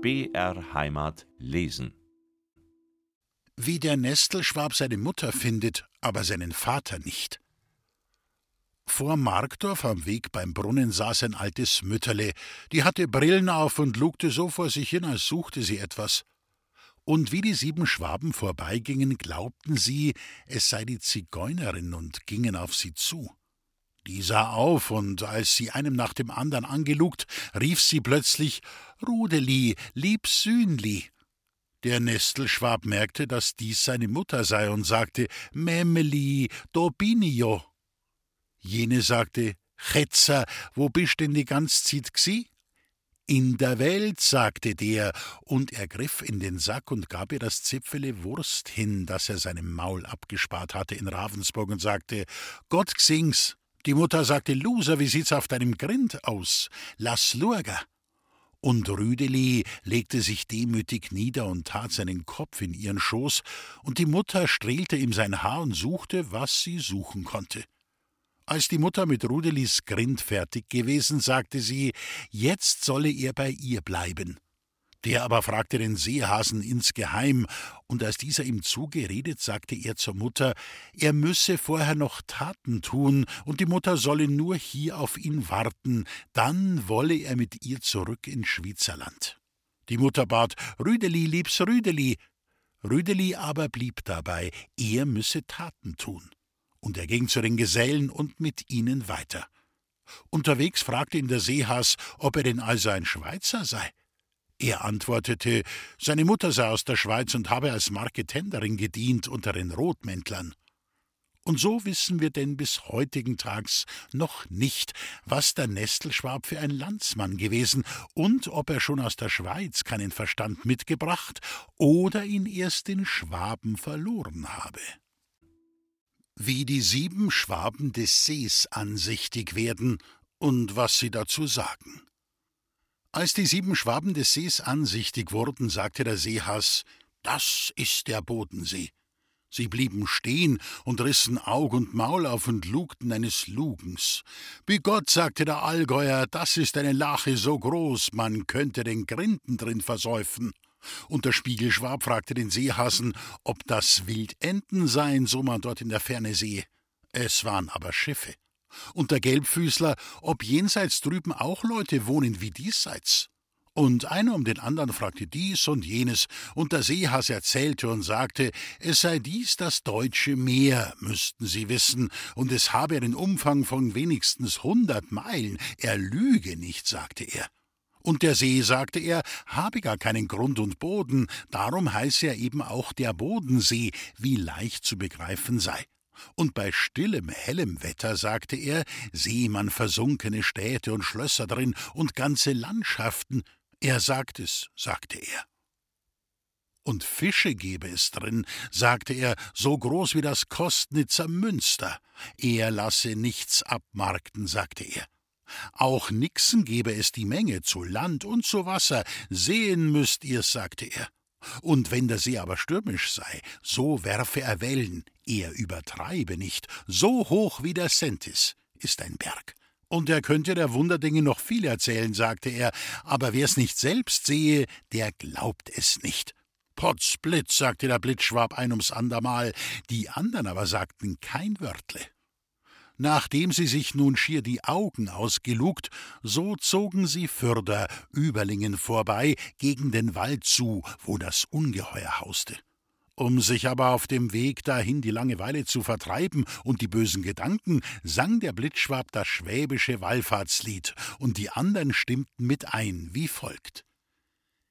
BR Heimat lesen. Wie der Nestelschwab seine Mutter findet, aber seinen Vater nicht. Vor Markdorf am Weg beim Brunnen saß ein altes Mütterle, die hatte Brillen auf und lugte so vor sich hin, als suchte sie etwas. Und wie die sieben Schwaben vorbeigingen, glaubten sie, es sei die Zigeunerin und gingen auf sie zu. Die sah auf, und als sie einem nach dem andern angelugt, rief sie plötzlich Rudeli, lieb Sühnli. Der Nestelschwab merkte, dass dies seine Mutter sei und sagte Memeli, do bin jo. Jene sagte Chetzer, wo bist denn die ganz Zeit gsi? In der Welt, sagte der, und er griff in den Sack und gab ihr das Zipfele Wurst hin, das er seinem Maul abgespart hatte in Ravensburg, und sagte Gott gsings, die Mutter sagte, Loser, wie sieht's auf deinem Grind aus? Lass lurga. Und Rüdeli legte sich demütig nieder und tat seinen Kopf in ihren Schoß, und die Mutter strehlte ihm sein Haar und suchte, was sie suchen konnte. Als die Mutter mit Rudelis Grind fertig gewesen, sagte sie, jetzt solle er bei ihr bleiben. Der aber fragte den Seehasen insgeheim, und als dieser ihm zugeredet, sagte er zur Mutter, er müsse vorher noch Taten tun, und die Mutter solle nur hier auf ihn warten, dann wolle er mit ihr zurück in Schwitzerland. Die Mutter bat, Rüdeli, liebs Rüdeli. Rüdeli aber blieb dabei, er müsse Taten tun. Und er ging zu den Gesellen und mit ihnen weiter. Unterwegs fragte ihn der Seehas, ob er denn also ein Schweizer sei. Er antwortete, seine Mutter sei aus der Schweiz und habe als Marketenderin gedient unter den Rotmäntlern. Und so wissen wir denn bis heutigen Tags noch nicht, was der Nestelschwab für ein Landsmann gewesen und ob er schon aus der Schweiz keinen Verstand mitgebracht oder ihn erst in Schwaben verloren habe. Wie die sieben Schwaben des Sees ansichtig werden und was sie dazu sagen. Als die sieben Schwaben des Sees ansichtig wurden, sagte der Seehass, das ist der Bodensee. Sie blieben stehen und rissen Aug und Maul auf und lugten eines Lugens. Wie Gott, sagte der Allgäuer, das ist eine Lache so groß, man könnte den Grinden drin versäufen. Und der Spiegelschwab fragte den Seehasen, ob das Wildenten seien, so man dort in der Ferne sehe. Es waren aber Schiffe und der Gelbfüßler, ob jenseits drüben auch Leute wohnen wie diesseits. Und einer um den anderen fragte dies und jenes, und der Seehas erzählte und sagte, es sei dies das deutsche Meer, müssten sie wissen, und es habe einen Umfang von wenigstens hundert Meilen, er lüge nicht, sagte er. Und der See, sagte er, habe gar keinen Grund und Boden, darum heiße er eben auch der Bodensee, wie leicht zu begreifen sei und bei stillem, hellem Wetter, sagte er, sehe man versunkene Städte und Schlösser drin und ganze Landschaften. Er sagt es, sagte er. Und Fische gebe es drin, sagte er, so groß wie das Kostnitzer Münster. Er lasse nichts abmarkten, sagte er. Auch Nixen gebe es die Menge zu Land und zu Wasser, sehen müsst ihr's, sagte er. Und wenn der See aber stürmisch sei, so werfe er Wellen, er übertreibe nicht, so hoch wie der Sentis ist ein Berg. Und er könnte der Wunderdinge noch viel erzählen, sagte er, aber wer's nicht selbst sehe, der glaubt es nicht. Potzblitz, sagte der Blitzschwab ein ums andermal, die anderen aber sagten kein Wörtle. Nachdem sie sich nun schier die Augen ausgelugt, so zogen sie fürder Überlingen vorbei gegen den Wald zu, wo das Ungeheuer hauste. Um sich aber auf dem Weg dahin die Langeweile zu vertreiben und die bösen Gedanken, sang der Blitzschwab das schwäbische Wallfahrtslied, und die anderen stimmten mit ein, wie folgt.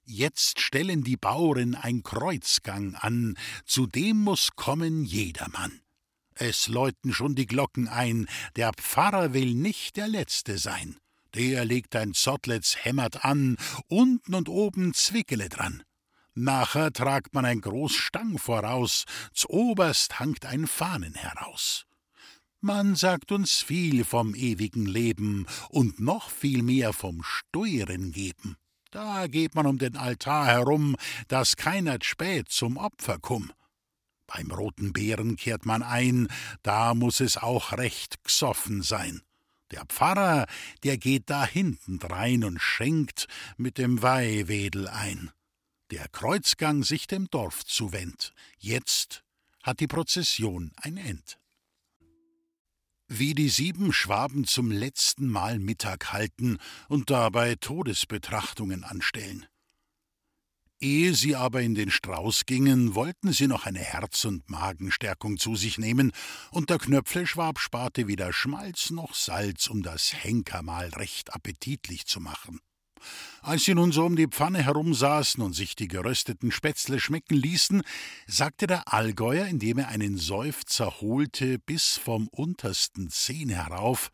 Jetzt stellen die Bauren ein Kreuzgang an, zu dem muss kommen jedermann. Es läuten schon die Glocken ein, der Pfarrer will nicht der Letzte sein. Der legt ein Zottlets hämmert an, unten und oben Zwickele dran. Nachher tragt man ein groß Stang voraus, zoberst hangt ein Fahnen heraus. Man sagt uns viel vom ewigen Leben und noch viel mehr vom Steuern geben. Da geht man um den Altar herum, dass keiner spät zum Opfer kumm. Beim roten Bären kehrt man ein, da muss es auch recht gsoffen sein. Der Pfarrer, der geht da hinten drein und schenkt mit dem Weihwedel ein. Der Kreuzgang sich dem Dorf zuwendt. Jetzt hat die Prozession ein End. Wie die sieben Schwaben zum letzten Mal Mittag halten und dabei Todesbetrachtungen anstellen. Ehe sie aber in den Strauß gingen, wollten sie noch eine Herz- und Magenstärkung zu sich nehmen, und der Knöpfleschwab sparte weder Schmalz noch Salz, um das Henkermahl recht appetitlich zu machen. Als sie nun so um die Pfanne herumsaßen und sich die gerösteten Spätzle schmecken ließen, sagte der Allgäuer, indem er einen Seufzer holte bis vom untersten Zehn herauf,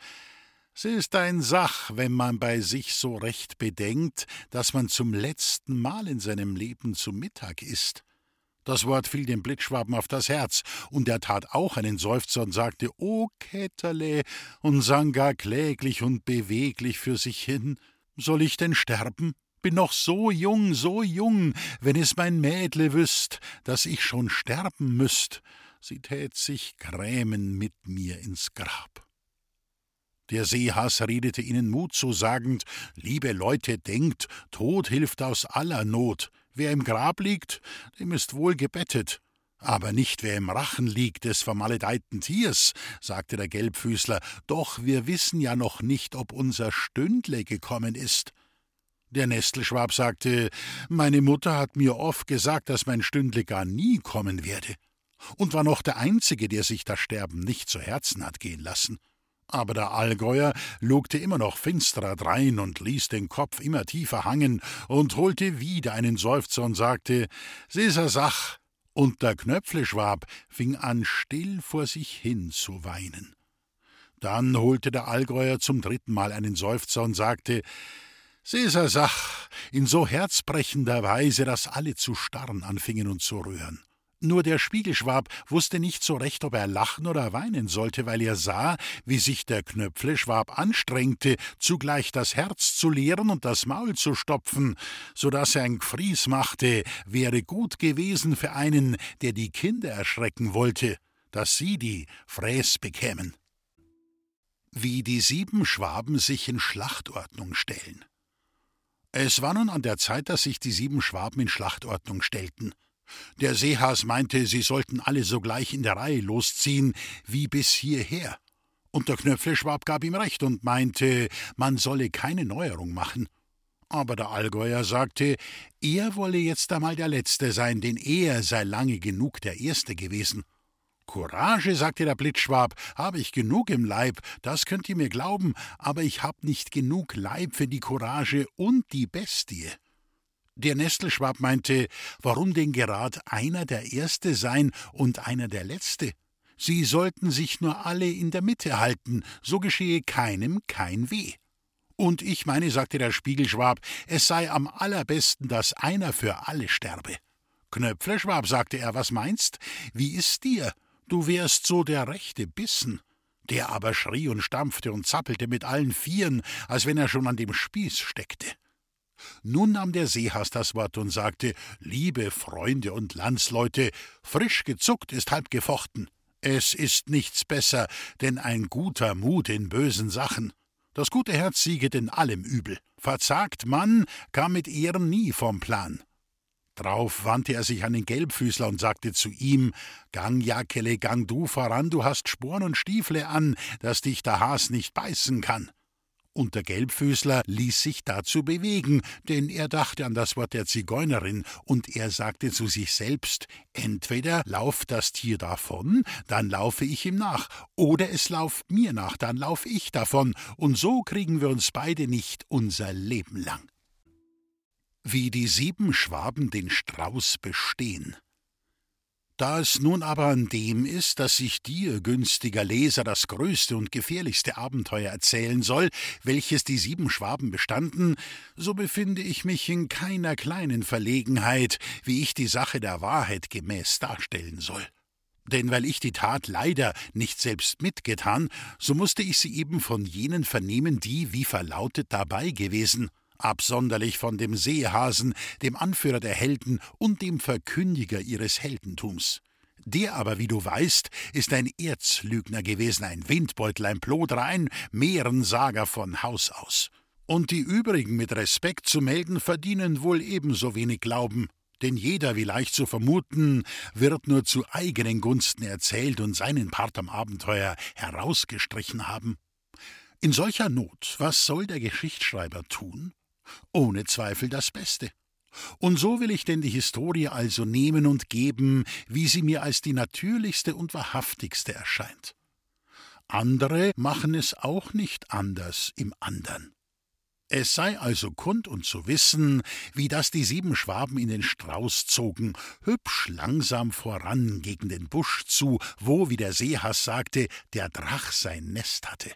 es ist ein Sach, wenn man bei sich so recht bedenkt, dass man zum letzten Mal in seinem Leben zu Mittag isst. Das Wort fiel dem Blitzschwaben auf das Herz, und er tat auch einen Seufzer und sagte O Ketterle und sang gar kläglich und beweglich für sich hin Soll ich denn sterben? Bin noch so jung, so jung, wenn es mein Mädle wüsst, dass ich schon sterben müßt, sie tät sich grämen mit mir ins Grab. Der Seehaß redete ihnen Mut zu, sagend: Liebe Leute, denkt, Tod hilft aus aller Not. Wer im Grab liegt, dem ist wohl gebettet. Aber nicht wer im Rachen liegt des vermaledeiten Tiers, sagte der Gelbfüßler, doch wir wissen ja noch nicht, ob unser Stündle gekommen ist. Der Nestelschwab sagte, meine Mutter hat mir oft gesagt, dass mein Stündle gar nie kommen werde, und war noch der Einzige, der sich das Sterben nicht zu Herzen hat gehen lassen. Aber der Allgäuer lugte immer noch finsterer drein und ließ den Kopf immer tiefer hangen und holte wieder einen Seufzer und sagte: Sisa Sach. Und der Knöpfleschwab fing an, still vor sich hin zu weinen. Dann holte der Allgäuer zum dritten Mal einen Seufzer und sagte: Sisa Sach, in so herzbrechender Weise, dass alle zu starren anfingen und zu rühren. Nur der Spiegelschwab wusste nicht so recht, ob er lachen oder weinen sollte, weil er sah, wie sich der Knöpfleschwab anstrengte, zugleich das Herz zu leeren und das Maul zu stopfen, so dass er ein Gfries machte, wäre gut gewesen für einen, der die Kinder erschrecken wollte, dass sie die Fräß bekämen. Wie die sieben Schwaben sich in Schlachtordnung stellen. Es war nun an der Zeit, dass sich die sieben Schwaben in Schlachtordnung stellten. Der Seehas meinte, sie sollten alle sogleich in der Reihe losziehen, wie bis hierher. Und der Knöpfleschwab gab ihm recht und meinte, man solle keine Neuerung machen. Aber der Allgäuer sagte, er wolle jetzt einmal der Letzte sein, denn er sei lange genug der Erste gewesen. Courage, sagte der Blitzschwab, habe ich genug im Leib, das könnt ihr mir glauben, aber ich hab nicht genug Leib für die Courage und die Bestie. Der Nestelschwab meinte, warum denn gerad einer der Erste sein und einer der Letzte? Sie sollten sich nur alle in der Mitte halten, so geschehe keinem kein Weh. Und ich meine, sagte der Spiegelschwab, es sei am allerbesten, dass einer für alle sterbe. Knöpfleschwab, sagte er, was meinst? Wie ist dir? Du wärst so der rechte Bissen. Der aber schrie und stampfte und zappelte mit allen Vieren, als wenn er schon an dem Spieß steckte. Nun nahm der Seehas das Wort und sagte: Liebe Freunde und Landsleute, frisch gezuckt ist halb gefochten. Es ist nichts besser, denn ein guter Mut in bösen Sachen. Das gute Herz sieget in allem Übel. Verzagt Mann kam mit Ehren nie vom Plan. Drauf wandte er sich an den Gelbfüßler und sagte zu ihm: Gang, Jakele, gang du voran, du hast Sporen und Stiefle an, dass dich der Has nicht beißen kann. Und der Gelbfüßler ließ sich dazu bewegen, denn er dachte an das Wort der Zigeunerin, und er sagte zu sich selbst Entweder lauft das Tier davon, dann laufe ich ihm nach, oder es lauft mir nach, dann lauf ich davon, und so kriegen wir uns beide nicht unser Leben lang. Wie die sieben Schwaben den Strauß bestehen, da es nun aber an dem ist, dass ich dir, günstiger Leser, das größte und gefährlichste Abenteuer erzählen soll, welches die sieben Schwaben bestanden, so befinde ich mich in keiner kleinen Verlegenheit, wie ich die Sache der Wahrheit gemäß darstellen soll. Denn weil ich die Tat leider nicht selbst mitgetan, so musste ich sie eben von jenen vernehmen, die, wie verlautet, dabei gewesen absonderlich von dem Seehasen, dem Anführer der Helden und dem Verkündiger ihres Heldentums. Der aber, wie du weißt, ist ein Erzlügner gewesen, ein Windbeutel, ein Plodrer, ein Mehrensager von Haus aus. Und die übrigen mit Respekt zu melden verdienen wohl ebenso wenig Glauben, denn jeder, wie leicht zu vermuten, wird nur zu eigenen Gunsten erzählt und seinen Part am Abenteuer herausgestrichen haben. In solcher Not, was soll der Geschichtsschreiber tun? Ohne Zweifel das Beste. Und so will ich denn die Historie also nehmen und geben, wie sie mir als die natürlichste und wahrhaftigste erscheint. Andere machen es auch nicht anders im andern. Es sei also kund und zu wissen, wie das die sieben Schwaben in den Strauß zogen, hübsch langsam voran gegen den Busch zu, wo, wie der Seehass sagte, der Drach sein Nest hatte.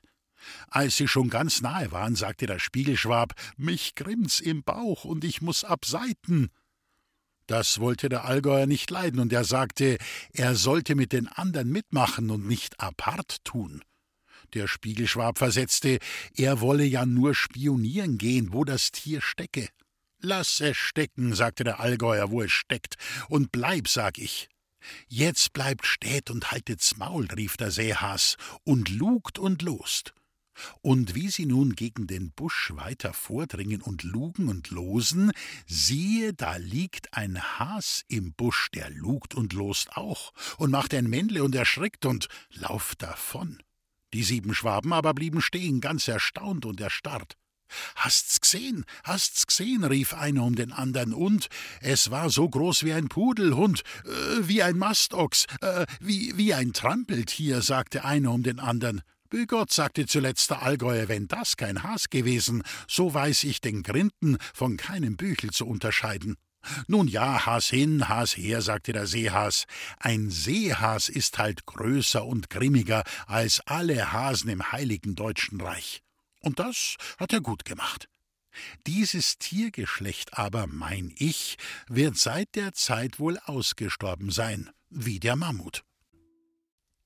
Als sie schon ganz nahe waren, sagte der Spiegelschwab, mich grimmt's im Bauch und ich muss abseiten. Das wollte der Allgäuer nicht leiden, und er sagte, er sollte mit den anderen mitmachen und nicht apart tun. Der Spiegelschwab versetzte, er wolle ja nur spionieren gehen, wo das Tier stecke. Lass es stecken, sagte der Allgäuer, wo es steckt, und bleib, sag ich. Jetzt bleibt stät und haltet's Maul, rief der Seehas, und lugt und lost. Und wie sie nun gegen den Busch weiter vordringen und lugen und losen, siehe, da liegt ein Has im Busch, der lugt und lost auch, und macht ein Männle und erschrickt und lauft davon. Die sieben Schwaben aber blieben stehen, ganz erstaunt und erstarrt. Hast's gsehen, hast's gsehen, rief einer um den andern, und es war so groß wie ein Pudelhund, äh, wie ein Mastochs, äh, wie, wie ein Trampeltier, sagte einer um den andern. Gott, sagte zuletzt der Allgäuer, wenn das kein Has gewesen, so weiß ich den Grinden von keinem Büchel zu unterscheiden. Nun ja, Has hin, Has her, sagte der Seehas. Ein Seehas ist halt größer und grimmiger als alle Hasen im heiligen Deutschen Reich. Und das hat er gut gemacht. Dieses Tiergeschlecht aber, mein ich, wird seit der Zeit wohl ausgestorben sein, wie der Mammut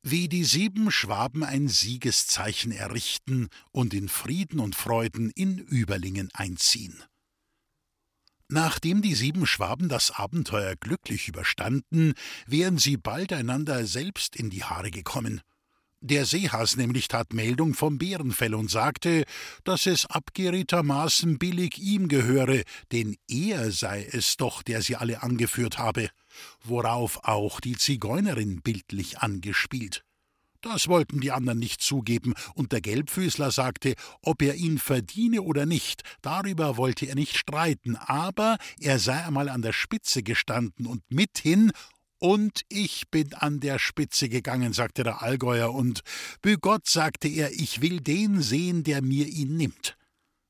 wie die sieben Schwaben ein Siegeszeichen errichten und in Frieden und Freuden in Überlingen einziehen. Nachdem die sieben Schwaben das Abenteuer glücklich überstanden, wären sie bald einander selbst in die Haare gekommen. Der Seehas nämlich tat Meldung vom Bärenfell und sagte, dass es abgeredtermaßen billig ihm gehöre, denn er sei es doch, der sie alle angeführt habe, worauf auch die Zigeunerin bildlich angespielt. Das wollten die anderen nicht zugeben, und der Gelbfüßler sagte, ob er ihn verdiene oder nicht, darüber wollte er nicht streiten, aber er sei einmal an der Spitze gestanden und mithin und ich bin an der Spitze gegangen, sagte der Allgäuer, und Gott sagte er, ich will den sehen, der mir ihn nimmt.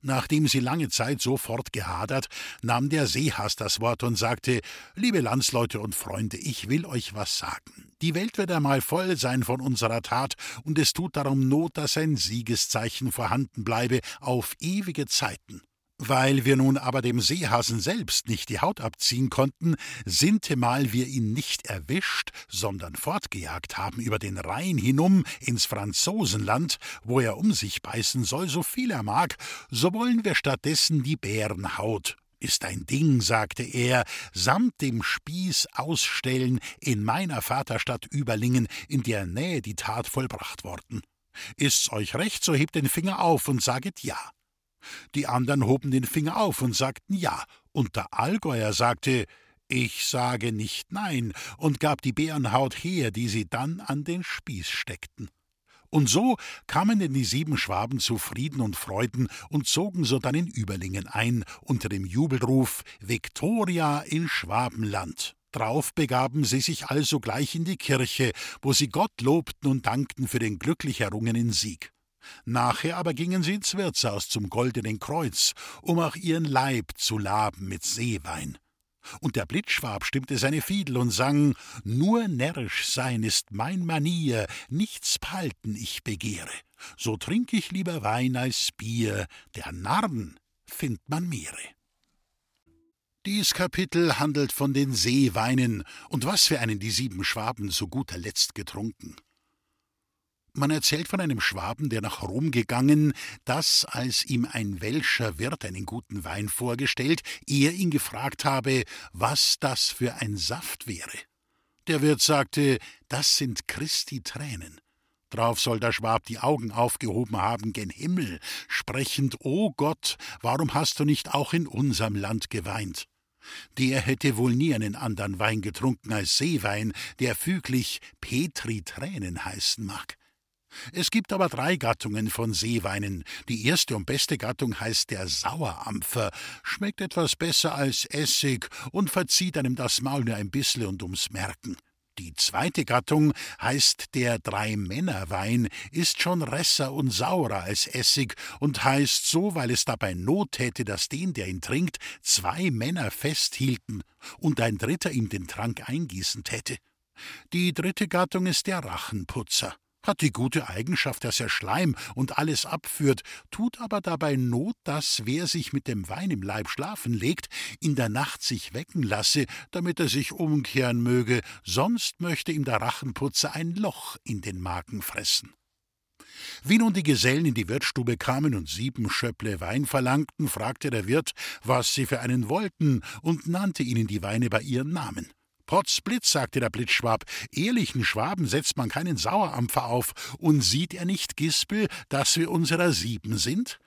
Nachdem sie lange Zeit so fortgehadert, nahm der Seehas das Wort und sagte: Liebe Landsleute und Freunde, ich will euch was sagen. Die Welt wird einmal voll sein von unserer Tat, und es tut darum Not, dass ein Siegeszeichen vorhanden bleibe auf ewige Zeiten. Weil wir nun aber dem Seehasen selbst nicht die Haut abziehen konnten, sintemal wir ihn nicht erwischt, sondern fortgejagt haben über den Rhein hinum ins Franzosenland, wo er um sich beißen soll, so viel er mag, so wollen wir stattdessen die Bärenhaut ist ein Ding, sagte er, samt dem Spieß ausstellen in meiner Vaterstadt Überlingen, in der Nähe die Tat vollbracht worden. Ist's euch recht, so hebt den Finger auf und saget ja. Die anderen hoben den Finger auf und sagten ja, und der Allgäuer sagte, ich sage nicht nein, und gab die Bärenhaut her, die sie dann an den Spieß steckten. Und so kamen denn die sieben Schwaben zu Frieden und Freuden und zogen sodann in Überlingen ein, unter dem Jubelruf Viktoria in Schwabenland. Drauf begaben sie sich also gleich in die Kirche, wo sie Gott lobten und dankten für den glücklich errungenen Sieg. Nachher aber gingen sie ins Wirtshaus zum Goldenen Kreuz, um auch ihren Leib zu laben mit Seewein. Und der Blitzschwab stimmte seine Fiedel und sang: Nur närrisch sein ist mein Manier, nichts palten ich begehre. So trink ich lieber Wein als Bier, der Narren findt man Meere. Dies Kapitel handelt von den Seeweinen und was für einen die sieben Schwaben zu guter Letzt getrunken. Man erzählt von einem Schwaben, der nach Rom gegangen, dass, als ihm ein Welscher Wirt einen guten Wein vorgestellt, er ihn gefragt habe, was das für ein Saft wäre. Der Wirt sagte, das sind Christi Tränen. Drauf soll der Schwab die Augen aufgehoben haben gen Himmel, sprechend, O Gott, warum hast du nicht auch in unserem Land geweint? Der hätte wohl nie einen anderen Wein getrunken als Seewein, der füglich Petri Tränen heißen mag. Es gibt aber drei Gattungen von Seeweinen. Die erste und beste Gattung heißt der Sauerampfer, schmeckt etwas besser als Essig und verzieht einem das Maul nur ein bissel und ums Merken. Die zweite Gattung heißt der Drei-Männer-Wein, ist schon resser und saurer als Essig und heißt so, weil es dabei Not hätte, dass den, der ihn trinkt, zwei Männer festhielten und ein dritter ihm den Trank eingießen täte. Die dritte Gattung ist der Rachenputzer hat die gute Eigenschaft, dass er Schleim und alles abführt, tut aber dabei Not, dass wer sich mit dem Wein im Leib schlafen legt, in der Nacht sich wecken lasse, damit er sich umkehren möge, sonst möchte ihm der Rachenputzer ein Loch in den Magen fressen. Wie nun die Gesellen in die Wirtsstube kamen und sieben Schöpple Wein verlangten, fragte der Wirt, was sie für einen wollten, und nannte ihnen die Weine bei ihren Namen. Potzblitz, sagte der Blitzschwab, ehrlichen Schwaben setzt man keinen Sauerampfer auf, und sieht er nicht, Gispel, dass wir unserer sieben sind?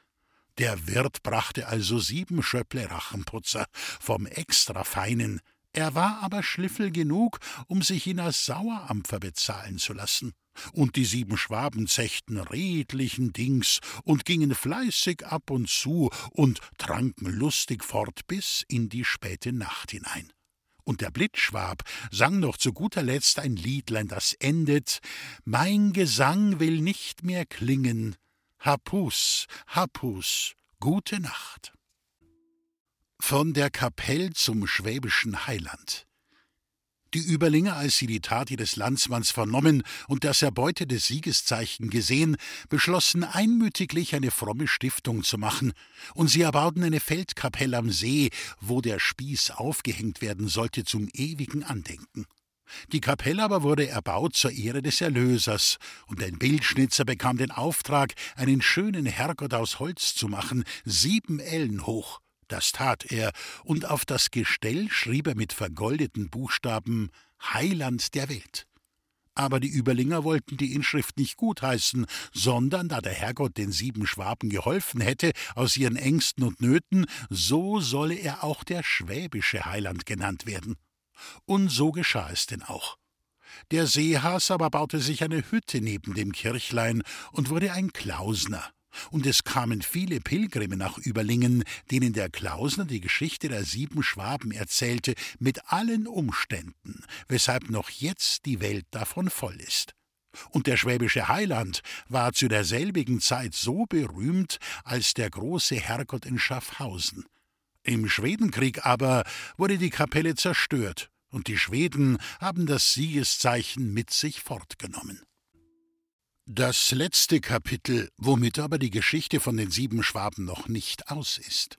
Der Wirt brachte also sieben Schöpple Rachenputzer vom extra feinen, er war aber Schliffel genug, um sich ihn als Sauerampfer bezahlen zu lassen. Und die sieben Schwaben zechten redlichen Dings und gingen fleißig ab und zu und tranken lustig fort bis in die späte Nacht hinein und der Blitzschwab sang noch zu guter Letzt ein Liedlein, das endet Mein Gesang will nicht mehr klingen, Hapus, Hapus, gute Nacht. Von der Kapell zum schwäbischen Heiland. Die Überlinger, als sie die Tat ihres Landsmanns vernommen und das erbeutete Siegeszeichen gesehen, beschlossen einmütiglich eine fromme Stiftung zu machen, und sie erbauten eine Feldkapelle am See, wo der Spieß aufgehängt werden sollte zum ewigen Andenken. Die Kapelle aber wurde erbaut zur Ehre des Erlösers, und ein Bildschnitzer bekam den Auftrag, einen schönen Herrgott aus Holz zu machen, sieben Ellen hoch, das tat er, und auf das Gestell schrieb er mit vergoldeten Buchstaben Heiland der Welt. Aber die Überlinger wollten die Inschrift nicht gutheißen, sondern da der Herrgott den sieben Schwaben geholfen hätte aus ihren Ängsten und Nöten, so solle er auch der schwäbische Heiland genannt werden. Und so geschah es denn auch. Der Seehas aber baute sich eine Hütte neben dem Kirchlein und wurde ein Klausner und es kamen viele Pilgrime nach Überlingen, denen der Klausner die Geschichte der sieben Schwaben erzählte, mit allen Umständen, weshalb noch jetzt die Welt davon voll ist. Und der schwäbische Heiland war zu derselbigen Zeit so berühmt als der große Herrgott in Schaffhausen. Im Schwedenkrieg aber wurde die Kapelle zerstört, und die Schweden haben das Siegeszeichen mit sich fortgenommen. Das letzte Kapitel, womit aber die Geschichte von den sieben Schwaben noch nicht aus ist.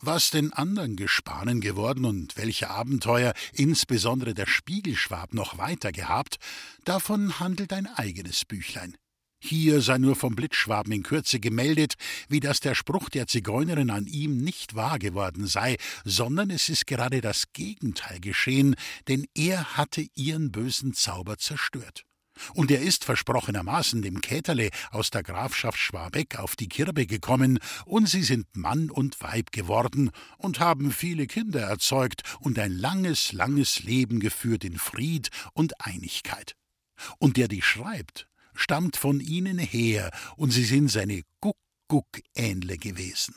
Was den anderen Gespanen geworden und welche Abenteuer insbesondere der Spiegelschwab noch weiter gehabt, davon handelt ein eigenes Büchlein. Hier sei nur vom Blitzschwaben in Kürze gemeldet, wie dass der Spruch der Zigeunerin an ihm nicht wahr geworden sei, sondern es ist gerade das Gegenteil geschehen, denn er hatte ihren bösen Zauber zerstört. Und er ist versprochenermaßen dem Käterle aus der Grafschaft Schwabeck auf die Kirbe gekommen, und sie sind Mann und Weib geworden und haben viele Kinder erzeugt und ein langes, langes Leben geführt in Fried und Einigkeit. Und der die schreibt, stammt von ihnen her, und sie sind seine Guck-Guck-Ähnle gewesen.